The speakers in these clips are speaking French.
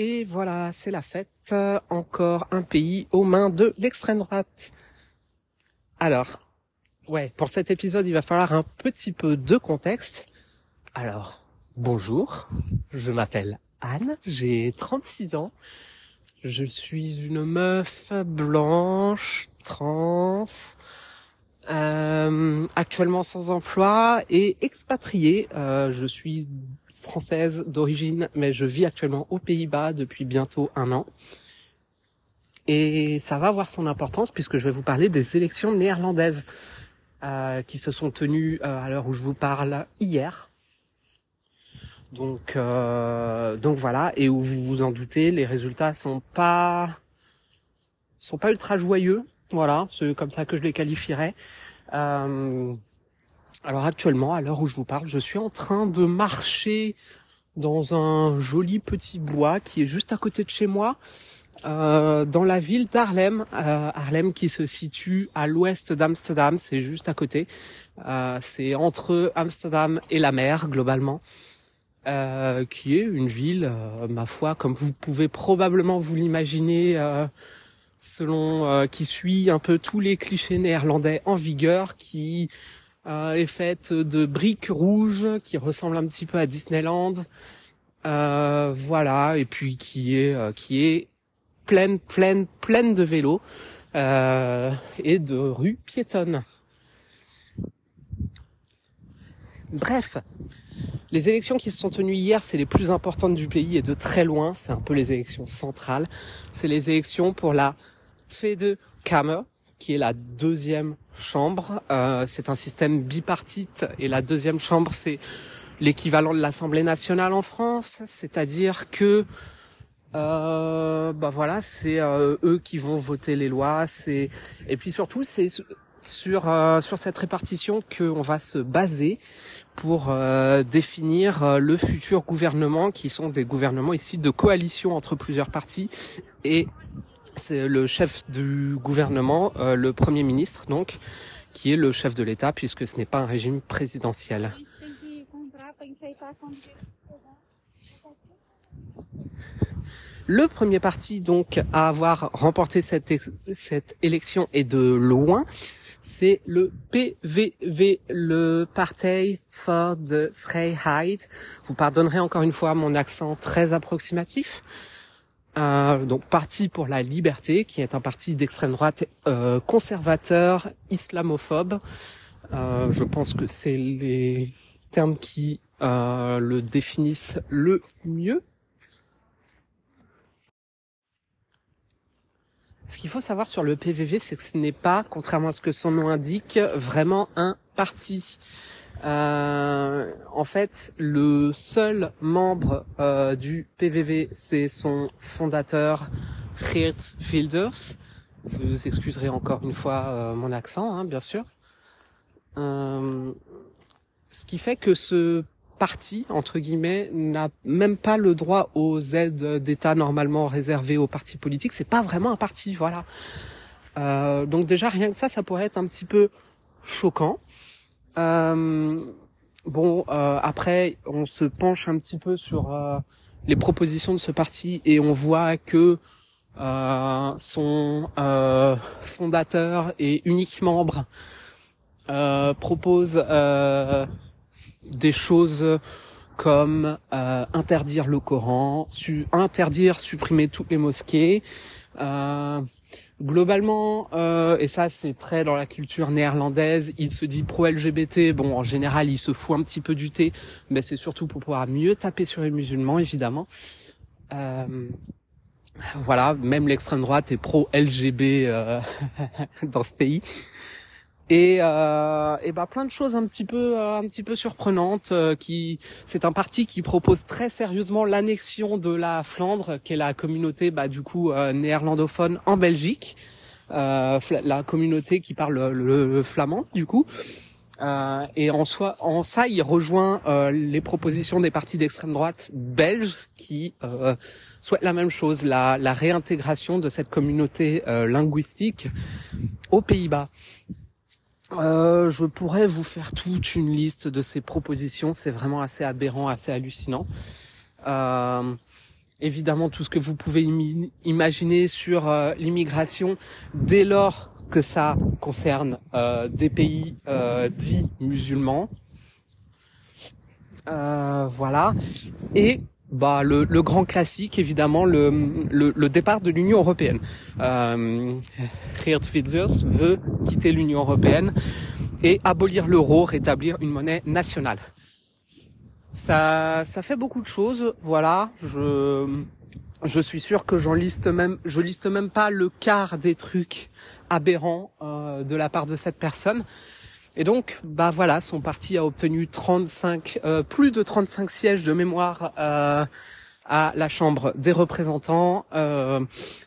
Et voilà, c'est la fête. Encore un pays aux mains de l'extrême droite. Alors, ouais, pour cet épisode, il va falloir un petit peu de contexte. Alors, bonjour, je m'appelle Anne, j'ai 36 ans. Je suis une meuf blanche, trans, euh, actuellement sans emploi et expatriée. Euh, je suis française d'origine, mais je vis actuellement aux Pays-Bas depuis bientôt un an. Et ça va avoir son importance puisque je vais vous parler des élections néerlandaises euh, qui se sont tenues euh, à l'heure où je vous parle hier. Donc, euh, donc voilà, et où vous vous en doutez, les résultats sont pas sont pas ultra joyeux. Voilà, c'est comme ça que je les qualifierais. Euh, alors actuellement, à l'heure où je vous parle, je suis en train de marcher dans un joli petit bois qui est juste à côté de chez moi, euh, dans la ville d'Harlem, euh, qui se situe à l'ouest d'Amsterdam, c'est juste à côté. Euh, c'est entre Amsterdam et la mer globalement, euh, qui est une ville, euh, ma foi, comme vous pouvez probablement vous l'imaginer, euh, selon qui suit un peu tous les clichés néerlandais en vigueur, qui est faite de briques rouges qui ressemblent un petit peu à Disneyland. Euh, voilà, et puis qui est euh, qui est pleine pleine pleine de vélos euh, et de rues piétonnes. Bref, les élections qui se sont tenues hier, c'est les plus importantes du pays et de très loin, c'est un peu les élections centrales. C'est les élections pour la Tweede Kamer, qui est la deuxième chambre. Euh, c'est un système bipartite et la deuxième chambre, c'est l'équivalent de l'Assemblée nationale en France, c'est-à-dire que euh, bah voilà, c'est euh, eux qui vont voter les lois. C'est et puis surtout c'est sur euh, sur cette répartition qu'on va se baser pour euh, définir euh, le futur gouvernement, qui sont des gouvernements ici de coalition entre plusieurs partis et c'est le chef du gouvernement, euh, le premier ministre donc, qui est le chef de l'État puisque ce n'est pas un régime présidentiel. Le premier parti donc à avoir remporté cette, cette élection et de loin, c'est le PVV, le Partij for de Vrijheid. Vous pardonnerez encore une fois mon accent très approximatif. Euh, donc Parti pour la liberté, qui est un parti d'extrême droite euh, conservateur, islamophobe. Euh, je pense que c'est les termes qui euh, le définissent le mieux. Ce qu'il faut savoir sur le PVV, c'est que ce n'est pas, contrairement à ce que son nom indique, vraiment un parti. Euh, en fait, le seul membre euh, du PVV, c'est son fondateur, Geert Wilders. Vous excuserez encore une fois euh, mon accent, hein, bien sûr. Euh, ce qui fait que ce parti, entre guillemets, n'a même pas le droit aux aides d'État normalement réservées aux partis politiques. C'est pas vraiment un parti, voilà. Euh, donc déjà, rien que ça, ça pourrait être un petit peu choquant. Euh, bon, euh, après, on se penche un petit peu sur euh, les propositions de ce parti et on voit que son fondateur et unique membre propose des choses comme interdire le Coran, interdire, supprimer toutes les mosquées. Globalement, euh, et ça c'est très dans la culture néerlandaise, il se dit pro-LGBT. Bon, en général, il se fout un petit peu du thé, mais c'est surtout pour pouvoir mieux taper sur les musulmans, évidemment. Euh, voilà, même l'extrême droite est pro-LGB euh, dans ce pays. Et, euh, et bah plein de choses un petit peu un petit peu surprenantes qui c'est un parti qui propose très sérieusement l'annexion de la Flandre qui est la communauté bah du coup néerlandophone en Belgique. Euh, la communauté qui parle le, flamand du coup. Euh, et en soi en ça il rejoint euh, les propositions des partis d'extrême droite belges qui souhaitent la même chose la, la réintégration de cette communauté linguistique aux Pays-Bas euh, je pourrais vous faire toute une liste de ces propositions. C'est vraiment assez aberrant, assez hallucinant. Euh, évidemment tout ce que vous pouvez imaginer sur euh, l'immigration dès lors que ça concerne euh, des pays euh, dits musulmans. voilà. Et bah le, grand classique évidemment le, le, départ de l'Union européenne. Euh, Geert veut quitter l'Union européenne et abolir l'euro, rétablir une monnaie nationale. Ça, ça fait beaucoup de choses, voilà. Je, je suis sûr que j'en liste même, je liste même pas le quart des trucs aberrants euh, de la part de cette personne. Et donc, bah voilà, son parti a obtenu 35, euh, plus de 35 sièges de mémoire euh, à la Chambre des représentants,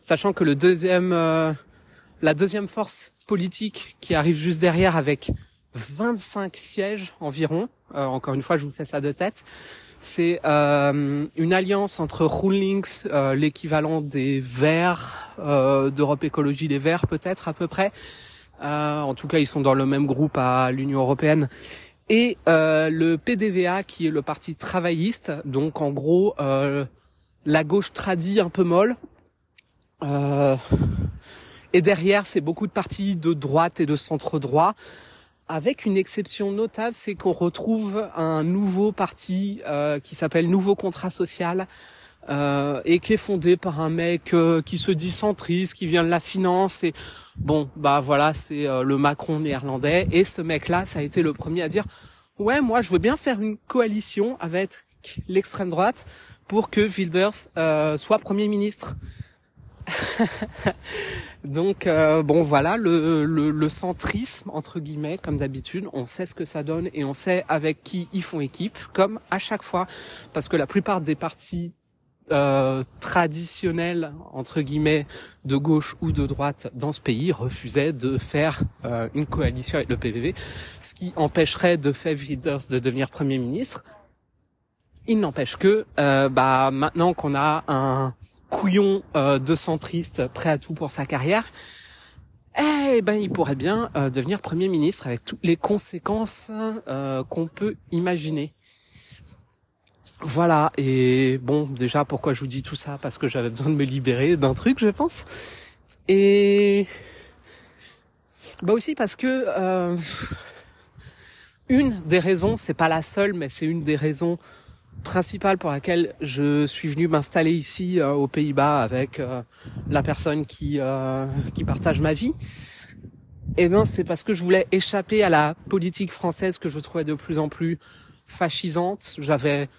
sachant que le deuxième, la deuxième force politique qui arrive juste derrière avec 25 sièges environ, euh, encore une fois je vous fais ça de tête, c'est euh, une alliance entre Rulings, euh, l'équivalent des Verts d'Europe Écologie Les Verts peut-être à peu près. En tout cas, ils sont dans le même groupe à l'Union européenne. Et le PDVA, qui est le parti travailliste, donc en gros la gauche tradie un peu molle. et derrière, c'est beaucoup de partis de droite et de centre droit avec une exception notable, c'est qu'on retrouve un nouveau parti euh, qui s'appelle Nouveau Contrat Social euh, et qui est fondé par un mec euh, qui se dit centriste, qui vient de la finance et bon bah voilà c'est le Macron néerlandais et ce mec-là ça a été le premier à dire ouais moi je veux bien faire une coalition avec l'extrême droite pour que Wilders soit premier ministre. Donc euh, bon voilà le, le, centrisme entre guillemets comme d'habitude on sait ce que ça donne et on sait avec qui ils font équipe comme à chaque fois parce que la plupart des partis euh, traditionnels entre guillemets de gauche ou de droite dans ce pays refusaient de faire euh, une coalition avec le PVV ce qui empêcherait de faire Wilders de devenir premier ministre il n'empêche que bah maintenant qu'on a un couillon euh, de centriste prêt à tout pour sa carrière, eh ben il pourrait bien euh, devenir Premier ministre avec toutes les conséquences euh, qu'on peut imaginer. Voilà, et bon, déjà pourquoi je vous dis tout ça? Parce que j'avais besoin de me libérer d'un truc, je pense. Et bah aussi parce que une des raisons, c'est pas la seule, mais c'est une des raisons principale pour laquelle je suis venu m'installer ici euh, aux Pays-Bas avec euh, la personne qui euh, qui partage ma vie, eh ben c'est parce que je voulais échapper à la politique française que je trouvais de plus en plus fascisante. J'avais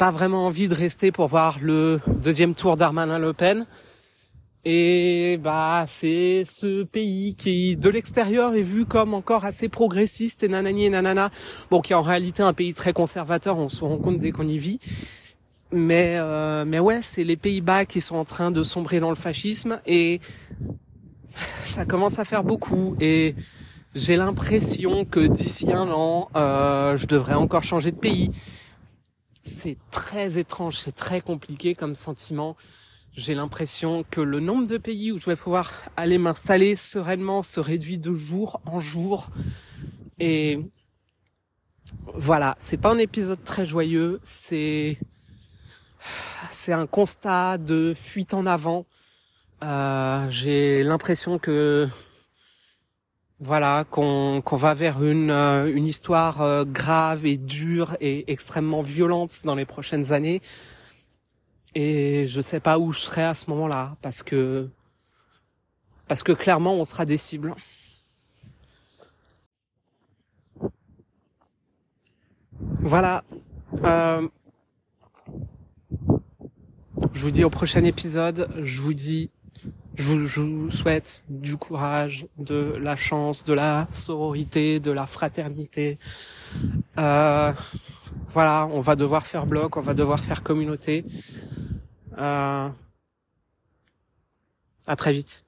pas vraiment envie de rester pour voir le deuxième tour d'Armanin-Le Pen. Et bah c'est ce pays qui de l'extérieur est vu comme encore assez progressiste et nanani et nanana. Bon qui est en réalité un pays très conservateur, on se rend compte dès qu'on y vit. Mais euh, mais ouais, c'est les Pays-Bas qui sont en train de sombrer dans le fascisme et ça commence à faire beaucoup et j'ai l'impression que d'ici un an, euh, je devrais encore changer de pays. C'est très étrange, c'est très compliqué comme sentiment j'ai l'impression que le nombre de pays où je vais pouvoir aller m'installer sereinement se réduit de jour en jour. Et voilà, c'est pas un épisode très joyeux, c'est c'est un constat de fuite en avant. Euh, j'ai l'impression que voilà qu'on va vers une euh, une histoire euh, grave et dure et extrêmement violente dans les prochaines années et je sais pas où je serai à ce moment-là parce que parce que clairement on sera des cibles. Voilà. Euh, je vous dis au prochain épisode. Je vous dis, je vous, souhaite du courage, de la chance, de la sororité, de la fraternité. Euh, voilà, on va devoir faire bloc, on va devoir faire communauté. Euh, à très vite.